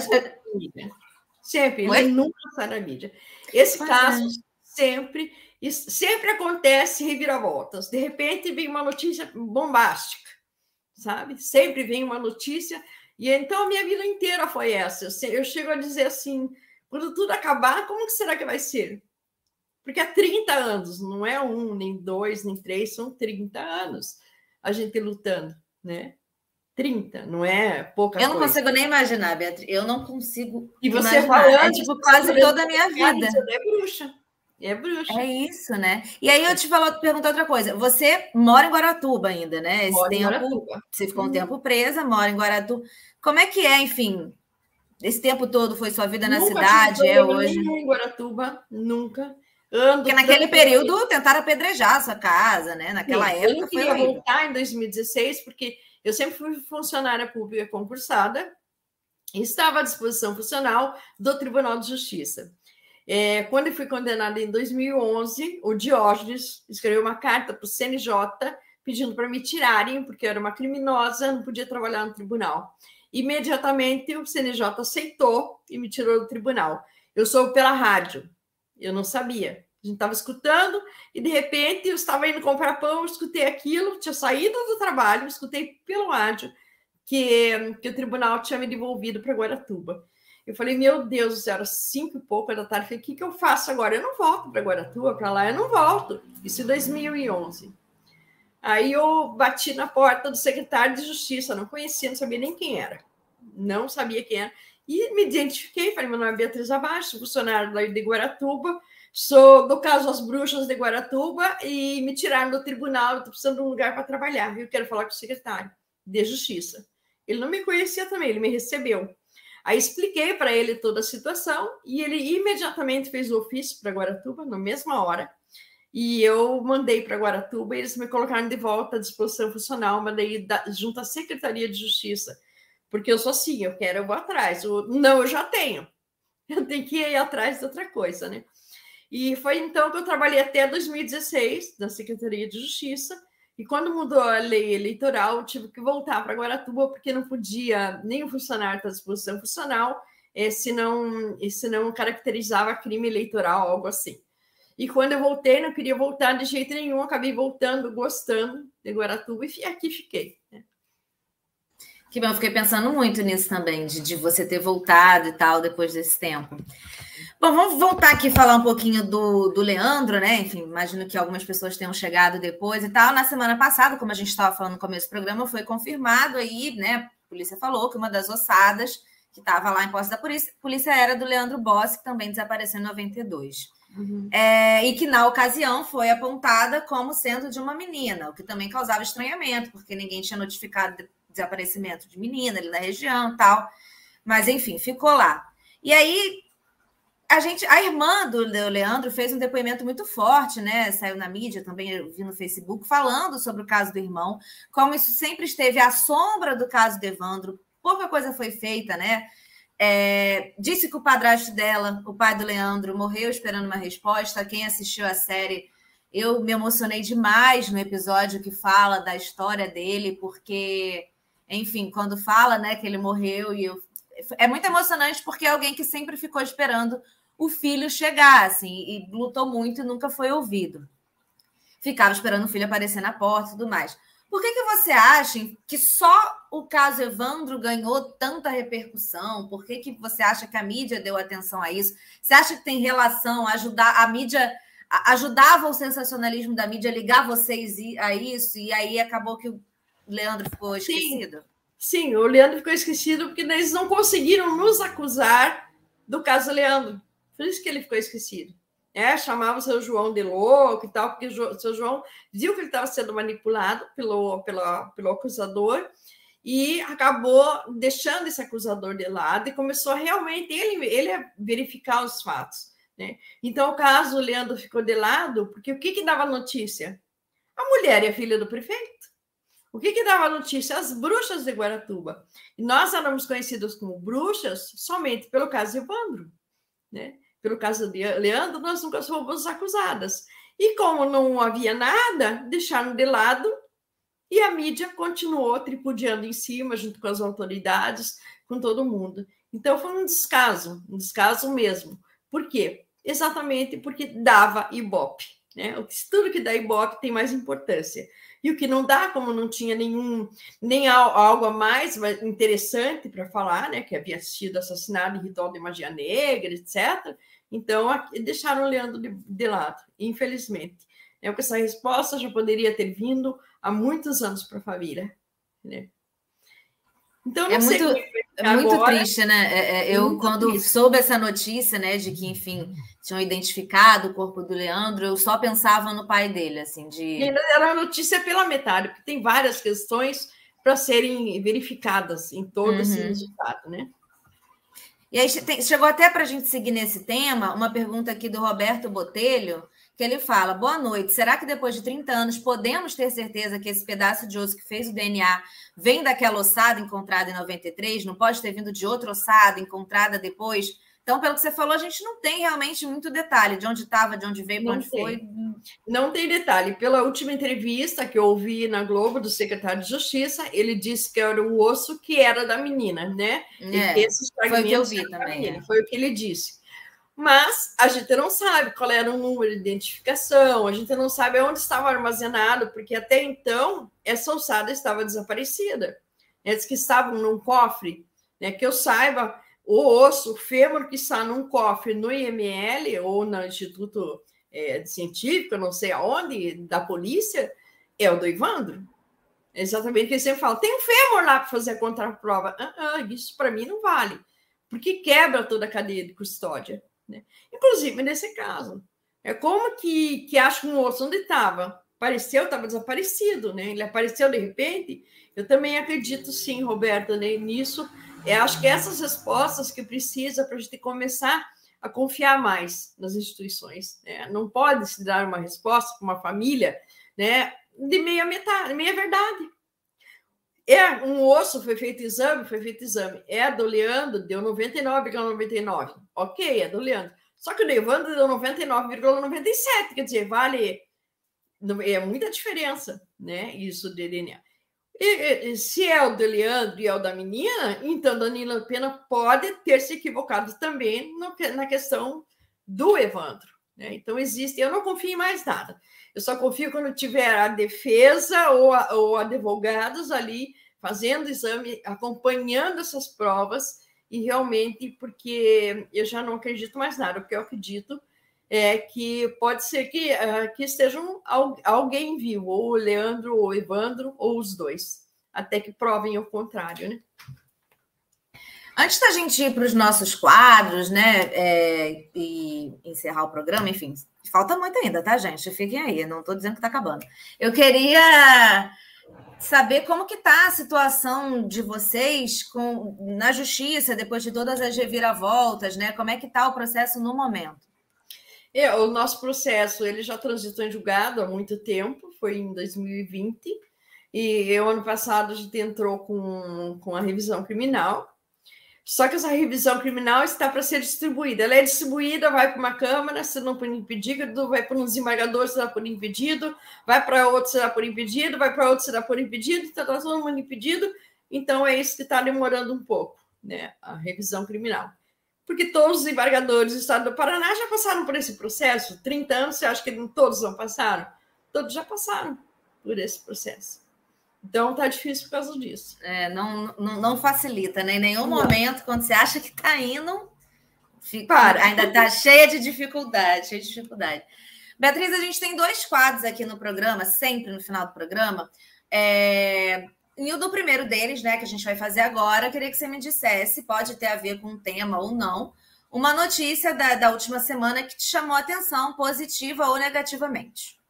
[SPEAKER 2] sempre, ele nunca sai na mídia. Esse pois caso é. sempre isso sempre acontece reviravoltas. De repente vem uma notícia bombástica, sabe? Sempre vem uma notícia. E então a minha vida inteira foi essa. Eu chego a dizer assim: quando tudo acabar, como que será que vai ser? Porque há 30 anos, não é um, nem dois, nem três, são 30 anos a gente lutando, né? 30, não é pouca
[SPEAKER 1] Eu não
[SPEAKER 2] coisa.
[SPEAKER 1] consigo nem imaginar, Beatriz. Eu não consigo.
[SPEAKER 2] E você imaginar. falando. É
[SPEAKER 1] tipo quase toda a minha vida.
[SPEAKER 2] Você é bruxa. É bruxa.
[SPEAKER 1] É isso, né? E aí eu te falo, pergunto outra coisa. Você mora em Guaratuba ainda, né? Esse tempo, você ficou um uhum. tempo presa, mora em Guaratuba. Como é que é, enfim? Esse tempo todo foi sua vida na nunca cidade? É hoje?
[SPEAKER 2] Em Guaratuba, nunca. Ando
[SPEAKER 1] Porque naquele período tentaram apedrejar a sua casa, né? Naquela Sim, época. Eu
[SPEAKER 2] queria voltar em 2016, porque eu sempre fui funcionária pública concursada e estava à disposição funcional do Tribunal de Justiça. É, quando eu fui condenada em 2011, o Diógenes escreveu uma carta para o CNJ pedindo para me tirarem, porque eu era uma criminosa, não podia trabalhar no tribunal. Imediatamente o CNJ aceitou e me tirou do tribunal. Eu sou pela rádio, eu não sabia. A gente estava escutando e de repente eu estava indo comprar pão, escutei aquilo, tinha saído do trabalho, escutei pelo rádio que, que o tribunal tinha me devolvido para Guaratuba. Eu falei, meu Deus, era cinco e pouco da tarde. Falei, o que, que eu faço agora? Eu não volto para Guaratuba, para lá, eu não volto. Isso em 2011. Aí eu bati na porta do secretário de Justiça, não conhecia, não sabia nem quem era. Não sabia quem era. E me identifiquei, falei, meu nome é Beatriz Abaixo, funcionário de Guaratuba, sou do caso As Bruxas de Guaratuba e me tiraram do tribunal, estou precisando de um lugar para trabalhar. Eu quero falar com o secretário de Justiça. Ele não me conhecia também, ele me recebeu. Aí expliquei para ele toda a situação e ele imediatamente fez o ofício para Guaratuba, na mesma hora, e eu mandei para Guaratuba e eles me colocaram de volta à disposição funcional, mandei junto à Secretaria de Justiça, porque eu sou assim, eu quero, eu vou atrás. Não, eu já tenho. Eu tenho que ir atrás de outra coisa, né? E foi então que eu trabalhei até 2016 na Secretaria de Justiça. E quando mudou a lei eleitoral, tive que voltar para Guaratuba, porque não podia nem o funcionário estar à disposição funcional, eh, se, não, se não caracterizava crime eleitoral, algo assim. E quando eu voltei, não queria voltar de jeito nenhum, acabei voltando, gostando de Guaratuba e aqui fiquei. Né?
[SPEAKER 1] Que bom, eu fiquei pensando muito nisso também, de, de você ter voltado e tal depois desse tempo. Bom, vamos voltar aqui e falar um pouquinho do, do Leandro, né? Enfim, imagino que algumas pessoas tenham chegado depois e tal. Na semana passada, como a gente estava falando no começo do programa, foi confirmado aí, né? A polícia falou que uma das ossadas que estava lá em posse da polícia, polícia era do Leandro Bossi, que também desapareceu em 92. Uhum. É, e que na ocasião foi apontada como sendo de uma menina, o que também causava estranhamento, porque ninguém tinha notificado de desaparecimento de menina ali na região tal. Mas enfim, ficou lá. E aí a gente, a irmã do Leandro fez um depoimento muito forte, né? Saiu na mídia também, eu vi no Facebook, falando sobre o caso do irmão, como isso sempre esteve à sombra do caso do Evandro, pouca coisa foi feita, né? É, disse que o padrasto dela, o pai do Leandro, morreu esperando uma resposta. Quem assistiu a série, eu me emocionei demais no episódio que fala da história dele, porque, enfim, quando fala, né, que ele morreu e eu, é muito emocionante porque é alguém que sempre ficou esperando o filho chegar, assim, e lutou muito e nunca foi ouvido. Ficava esperando o filho aparecer na porta e tudo mais. Por que, que você acha que só o caso Evandro ganhou tanta repercussão? Por que, que você acha que a mídia deu atenção a isso? Você acha que tem relação ajudar a mídia ajudava o sensacionalismo da mídia a ligar vocês a isso e aí acabou que o Leandro ficou esquecido?
[SPEAKER 2] Sim, sim o Leandro ficou esquecido porque eles não conseguiram nos acusar do caso Leandro. Por isso que ele ficou esquecido é, chamava o seu João de louco e tal, porque o seu João viu que ele estava sendo manipulado pelo, pelo, acusador e acabou deixando esse acusador de lado e começou realmente ele, ele a verificar os fatos. Né? Então, o caso o Leandro ficou de lado, porque o que, que dava notícia? A mulher e a filha do prefeito. O que, que dava notícia? As bruxas de Guaratuba. E nós éramos conhecidos como bruxas somente pelo caso Evandro. Né? Pelo caso de Leandro, nós nunca fomos acusadas. E como não havia nada, deixaram de lado e a mídia continuou tripudiando em cima, junto com as autoridades, com todo mundo. Então foi um descaso, um descaso mesmo. Por quê? Exatamente porque dava Ibope. Né? Tudo que dá Ibope tem mais importância. E o que não dá, como não tinha nenhum, nem algo a mais interessante para falar, né? Que havia sido assassinado em ritual de magia negra, etc. Então, deixaram o Leandro de, de lado, infelizmente. É que essa resposta já poderia ter vindo há muitos anos para a família. Né?
[SPEAKER 1] Então, é muito, é muito triste, né? É, é, eu, quando triste. soube essa notícia, né, de que, enfim, tinham identificado o corpo do Leandro, eu só pensava no pai dele, assim, de.
[SPEAKER 2] Era notícia pela metade, porque tem várias questões para serem verificadas em todo uhum. esse resultado, né?
[SPEAKER 1] E aí chegou até para a gente seguir nesse tema, uma pergunta aqui do Roberto Botelho, que ele fala: Boa noite. Será que depois de 30 anos podemos ter certeza que esse pedaço de osso que fez o DNA vem daquela ossada encontrada em 93? Não pode ter vindo de outra ossada encontrada depois? Então, pelo que você falou, a gente não tem realmente muito detalhe de onde estava, de onde veio, para onde tem. foi.
[SPEAKER 2] Não tem detalhe. Pela última entrevista que eu ouvi na Globo do secretário de Justiça, ele disse que era o osso que era da menina, né?
[SPEAKER 1] É, foi o que eu vi também.
[SPEAKER 2] É. Foi o que ele disse. Mas a gente não sabe qual era o número de identificação, a gente não sabe onde estava armazenado, porque até então essa ossada estava desaparecida. Eles que estavam num cofre, né? Que eu saiba, o osso, o fêmur que está num cofre no IML ou no Instituto é, Científico, não sei aonde, da polícia, é o do Ivandro. Exatamente o que ele sempre fala. Tem um fêmur lá para fazer a contraprova. Ah, ah, isso para mim não vale, porque quebra toda a cadeia de custódia. Né? Inclusive nesse caso. É como que, que acha um osso onde estava? Apareceu, estava desaparecido, né? Ele apareceu de repente. Eu também acredito, sim, Roberto, né, nisso eu acho que essas respostas que precisa para a gente começar a confiar mais nas instituições. Né? Não pode se dar uma resposta para uma família né, de meia metade, meia verdade. É um osso, foi feito exame, foi feito exame. É do Leandro, deu 99,99. ,99. Ok, é do Leandro. Só que o Evandro deu 99,97, quer dizer, vale. É muita diferença, né? Isso de DNA. E, e, se é o do Leandro e é o da menina, então Danilo Pena pode ter se equivocado também no, na questão do Evandro. Né? Então, existe. Eu não confio em mais nada. Eu só confio quando tiver a defesa ou, a, ou advogados ali fazendo exame, acompanhando essas provas, e realmente, porque eu já não acredito mais nada, o que eu acredito é que pode ser que, uh, que estejam alguém vivo, ou o Leandro, ou o Evandro, ou os dois, até que provem o contrário, né?
[SPEAKER 1] Antes da gente ir para os nossos quadros, né, é, e encerrar o programa, enfim, falta muito ainda, tá, gente? Fiquem aí, não estou dizendo que está acabando. Eu queria saber como que está a situação de vocês com, na justiça, depois de todas as reviravoltas, né? Como é que está o processo no momento?
[SPEAKER 2] É, o nosso processo ele já transitou em julgado há muito tempo, foi em 2020, e o ano passado a gente entrou com, com a revisão criminal, só que essa revisão criminal está para ser distribuída. Ela é distribuída, vai para uma Câmara, se não por impedido, vai para um desembargador, se dá por impedido, vai para outro, se dá por impedido, vai para outro, se dá por impedido, está todo mundo impedido. Então, é isso que está demorando um pouco, né? A revisão criminal. Porque todos os desembargadores do estado do Paraná já passaram por esse processo. 30 anos, você acha que todos não passaram? Todos já passaram por esse processo. Então tá difícil por causa disso.
[SPEAKER 1] É, não, não, não facilita, né? Em nenhum não. momento, quando você acha que está indo, fica, Para. ainda está cheia de dificuldade, cheia de dificuldade. Beatriz, a gente tem dois quadros aqui no programa, sempre no final do programa. É, e o do primeiro deles, né, que a gente vai fazer agora, queria que você me dissesse, pode ter a ver com o tema ou não, uma notícia da, da última semana que te chamou a atenção, positiva ou negativamente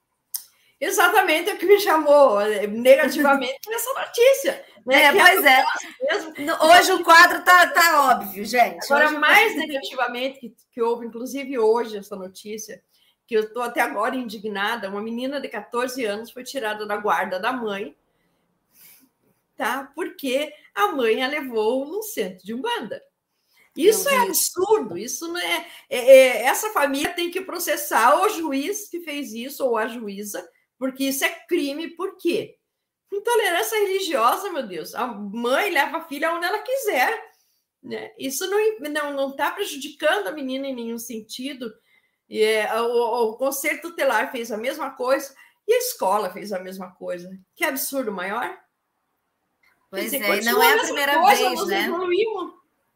[SPEAKER 2] exatamente o que me chamou eh, negativamente nessa notícia.
[SPEAKER 1] Né? É, pois é. Mesmo. Hoje o quadro tá, tá óbvio, gente.
[SPEAKER 2] Agora, hoje... mais negativamente, que, que houve, inclusive hoje, essa notícia, que eu estou até agora indignada, uma menina de 14 anos foi tirada da guarda da mãe, tá? Porque a mãe a levou no centro de Umbanda. Isso é absurdo, isso não é, é, é, Essa família tem que processar o juiz que fez isso, ou a juíza, porque isso é crime, por quê? Intolerância religiosa, meu Deus. A mãe leva a filha onde ela quiser. Né? Isso não está não, não tá prejudicando a menina em nenhum sentido. E, é, o, o Conselho Tutelar fez a mesma coisa e a escola fez a mesma coisa. Que absurdo maior.
[SPEAKER 1] Pois dizer, é, não é a primeira coisa, vez, nós né?
[SPEAKER 2] Evoluímos.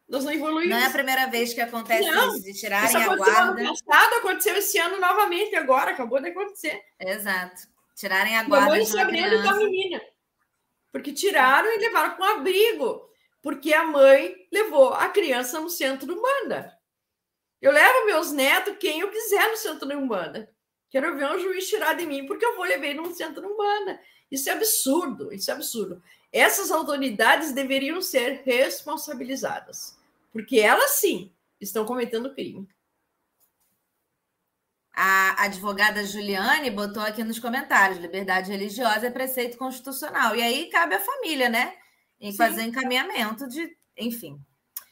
[SPEAKER 2] Nós não evoluímos.
[SPEAKER 1] Não é a primeira vez que acontece não, isso, de tirarem a guarda. Ano
[SPEAKER 2] passado, aconteceu esse ano novamente, agora, acabou de acontecer.
[SPEAKER 1] Exato. Tirarem a guarda. Mamãe
[SPEAKER 2] sabendo da menina. Porque tiraram e levaram com abrigo. Porque a mãe levou a criança no centro do Umbanda. Eu levo meus netos quem eu quiser no centro do Umbanda. Quero ver um juiz tirar de mim porque eu vou levar no centro do Umbanda. Isso é absurdo, isso é absurdo. Essas autoridades deveriam ser responsabilizadas, porque elas sim estão cometendo crime.
[SPEAKER 1] A advogada Juliane botou aqui nos comentários: liberdade religiosa é preceito constitucional. E aí cabe à família, né? Em Sim. fazer encaminhamento de. Enfim.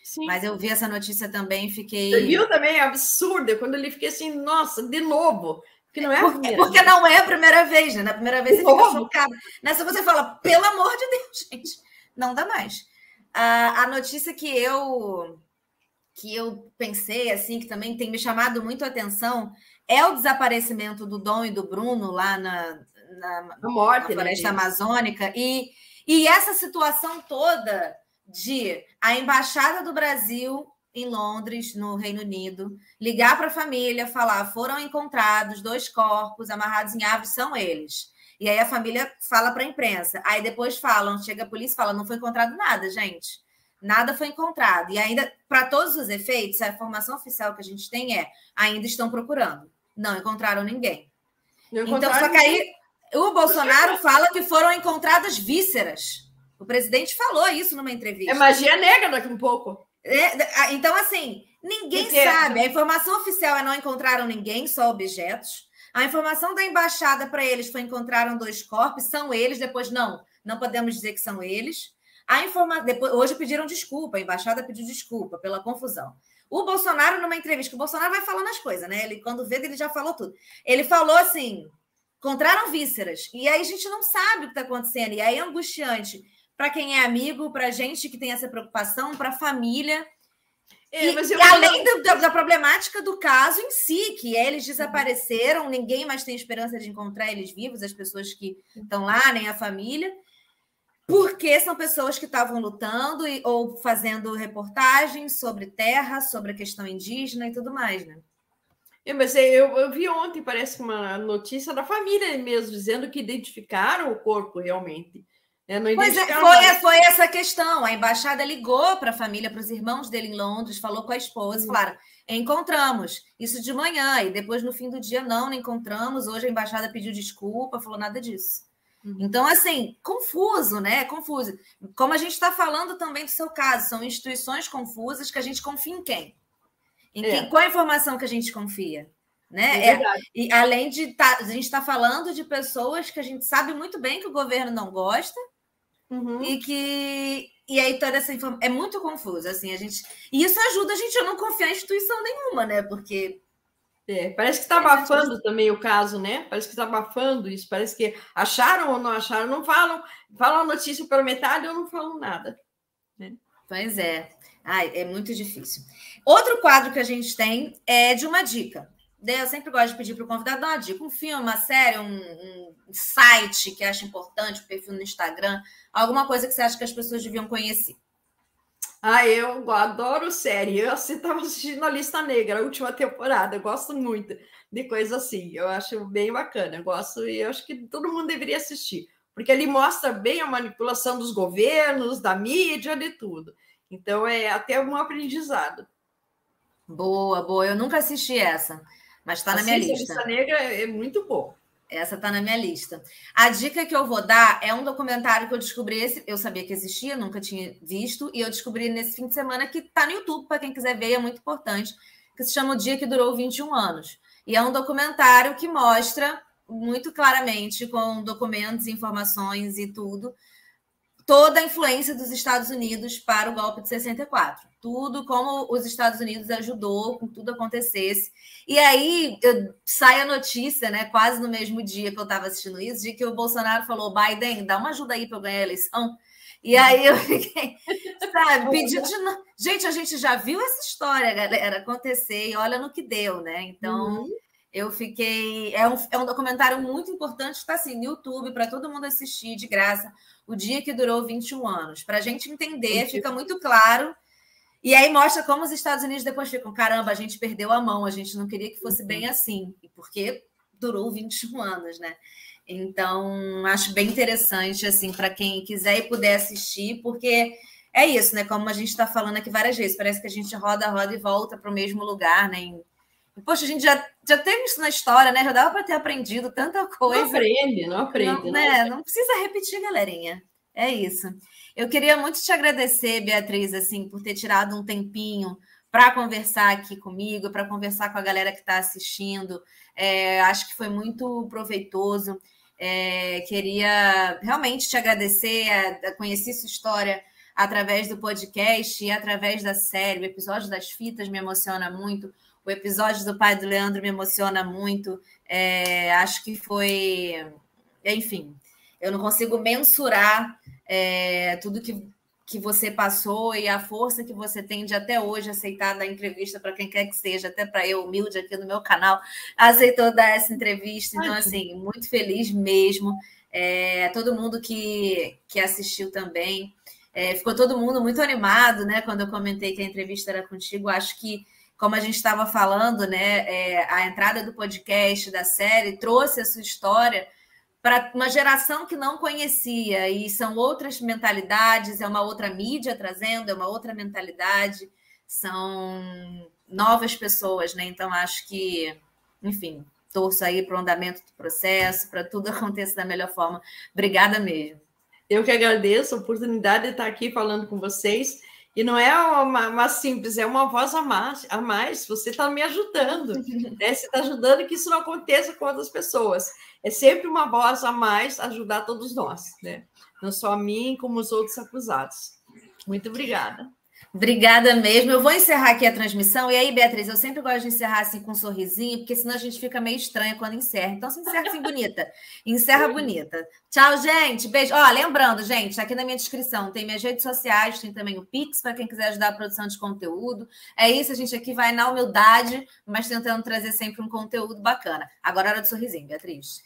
[SPEAKER 1] Sim. Mas eu vi essa notícia também e fiquei.
[SPEAKER 2] Você viu também? É absurdo. Quando ele fiquei assim, nossa, de novo.
[SPEAKER 1] Porque não é porque, porque não é a primeira vez, né? Na primeira vez você fica chocado. Nessa você fala, pelo amor de Deus, gente, não dá mais. a notícia que eu que eu pensei assim, que também tem me chamado muito a atenção, é o desaparecimento do Dom e do Bruno lá na, na, morte, na floresta né? amazônica e, e essa situação toda de a embaixada do Brasil em Londres, no Reino Unido, ligar para a família, falar: foram encontrados dois corpos amarrados em árvores, são eles. E aí a família fala para a imprensa. Aí depois falam, chega a polícia e fala: não foi encontrado nada, gente. Nada foi encontrado. E ainda, para todos os efeitos, a informação oficial que a gente tem é: ainda estão procurando. Não encontraram ninguém. Não então, só que aí o Bolsonaro fala que foram encontradas vísceras. O presidente falou isso numa entrevista.
[SPEAKER 2] É magia negra daqui um pouco.
[SPEAKER 1] É, então, assim, Ninguém sabe. A informação oficial é não encontraram ninguém, só objetos. A informação da embaixada para eles foi encontraram dois corpos, são eles. Depois, não, não podemos dizer que são eles. A informa... Depois, hoje pediram desculpa, a embaixada pediu desculpa pela confusão. O Bolsonaro, numa entrevista, que o Bolsonaro vai falando as coisas, né? Ele, quando vê, ele já falou tudo. Ele falou assim: encontraram vísceras. E aí a gente não sabe o que está acontecendo. E aí é angustiante para quem é amigo, para gente que tem essa preocupação, para a família. É, e, e além da, da, problemática do caso em si, que eles desapareceram, ninguém mais tem esperança de encontrar eles vivos, as pessoas que estão lá, nem a família, porque são pessoas que estavam lutando e, ou fazendo reportagens sobre terra, sobre a questão indígena e tudo mais, né?
[SPEAKER 2] É, mas eu, eu vi ontem, parece uma notícia da família mesmo, dizendo que identificaram o corpo realmente.
[SPEAKER 1] É, pois é, foi, foi, essa questão. A embaixada ligou para a família, para os irmãos dele em Londres, falou com a esposa, uhum. falaram: encontramos. Isso de manhã, e depois no fim do dia, não, não encontramos. Hoje a embaixada pediu desculpa, falou nada disso. Uhum. Então, assim, confuso, né? Confuso. Como a gente está falando também do seu caso, são instituições confusas que a gente confia em quem? Em é. quem, qual a informação que a gente confia? Né? É, é e além de tá, a gente está falando de pessoas que a gente sabe muito bem que o governo não gosta, Uhum. E que e aí toda essa informação é muito confuso, assim, a gente e isso ajuda a gente a não confiar em instituição nenhuma, né? Porque
[SPEAKER 2] é, parece que está abafando também o caso, né? Parece que está abafando isso, parece que acharam ou não acharam, não falam, falam a notícia pela metade ou não falam nada.
[SPEAKER 1] Né? Pois é. Ai, é muito difícil. Outro quadro que a gente tem é de uma dica. Eu sempre gosto de pedir para o convidado dar uma dica, um filme, uma série, um, um site que acha importante, um perfil no Instagram, alguma coisa que você acha que as pessoas deviam conhecer.
[SPEAKER 2] Ah, eu adoro série. Eu estava assistindo a Lista Negra, a última temporada. Eu gosto muito de coisa assim. Eu acho bem bacana. Eu gosto e eu acho que todo mundo deveria assistir, porque ele mostra bem a manipulação dos governos, da mídia, de tudo. Então é até um aprendizado.
[SPEAKER 1] Boa, boa. Eu nunca assisti essa, mas está na minha lista. A
[SPEAKER 2] Lista Negra é muito bom.
[SPEAKER 1] Essa está na minha lista. A dica que eu vou dar é um documentário que eu descobri. Esse, eu sabia que existia, nunca tinha visto, e eu descobri nesse fim de semana que está no YouTube, para quem quiser ver, é muito importante, que se chama O Dia que Durou 21 Anos. E é um documentário que mostra muito claramente, com documentos, informações e tudo, toda a influência dos Estados Unidos para o golpe de 64. Tudo como os Estados Unidos ajudou com tudo acontecesse. E aí eu, sai a notícia, né, quase no mesmo dia que eu estava assistindo isso, de que o Bolsonaro falou: Biden, dá uma ajuda aí para eu ganhar a eleição. E aí eu fiquei, sabe, pedindo de novo. Gente, a gente já viu essa história, galera, acontecer e olha no que deu, né? Então. Uhum eu fiquei. É um, é um documentário muito importante, está assim, no YouTube, para todo mundo assistir de graça o dia que durou 21 anos. Para a gente entender, fica muito claro. E aí mostra como os Estados Unidos depois ficam: caramba, a gente perdeu a mão, a gente não queria que fosse uhum. bem assim, porque durou 21 anos, né? Então, acho bem interessante, assim, para quem quiser e puder assistir, porque é isso, né? Como a gente está falando aqui várias vezes, parece que a gente roda, roda e volta para o mesmo lugar, né? Em Poxa, a gente já, já teve isso na história, né? Já dava para ter aprendido tanta coisa. Não
[SPEAKER 2] aprende, não aprende.
[SPEAKER 1] Não, né? não precisa repetir, galerinha. É isso. Eu queria muito te agradecer, Beatriz, assim, por ter tirado um tempinho para conversar aqui comigo, para conversar com a galera que está assistindo. É, acho que foi muito proveitoso. É, queria realmente te agradecer, a, a conhecer sua história através do podcast e através da série. O episódio das fitas me emociona muito. O episódio do pai do Leandro me emociona muito. É, acho que foi. Enfim, eu não consigo mensurar é, tudo que, que você passou e a força que você tem de até hoje aceitar dar entrevista para quem quer que seja, até para eu, humilde aqui no meu canal, aceitou dar essa entrevista. Então, assim, muito feliz mesmo. É, todo mundo que, que assistiu também. É, ficou todo mundo muito animado, né? Quando eu comentei que a entrevista era contigo. Acho que como a gente estava falando, né, é, a entrada do podcast, da série, trouxe a sua história para uma geração que não conhecia, e são outras mentalidades, é uma outra mídia trazendo, é uma outra mentalidade, são novas pessoas, né? Então, acho que, enfim, torço aí para o andamento do processo, para tudo aconteça da melhor forma. Obrigada mesmo.
[SPEAKER 2] Eu que agradeço a oportunidade de estar aqui falando com vocês E não é uma, uma, simples, é uma voz a mais. A mais. Você está me ajudando, né? Você está ajudando que isso não aconteça com outras pessoas. É sempre uma voz a mais ajudar todos nós, né? Não só a mim, como os outros acusados. Muito obrigada.
[SPEAKER 1] Obrigada mesmo. Eu vou encerrar aqui a transmissão. E aí, Beatriz, eu sempre gosto de encerrar assim com um sorrisinho, porque senão a gente fica meio estranha quando encerra. Então, se encerra assim bonita. Encerra bonita. Tchau, gente. Beijo. Ó, lembrando, gente, aqui na minha descrição tem minhas redes sociais, tem também o Pix para quem quiser ajudar a produção de conteúdo. É isso, a gente aqui vai na humildade, mas tentando trazer sempre um conteúdo bacana. Agora, hora do sorrisinho, Beatriz.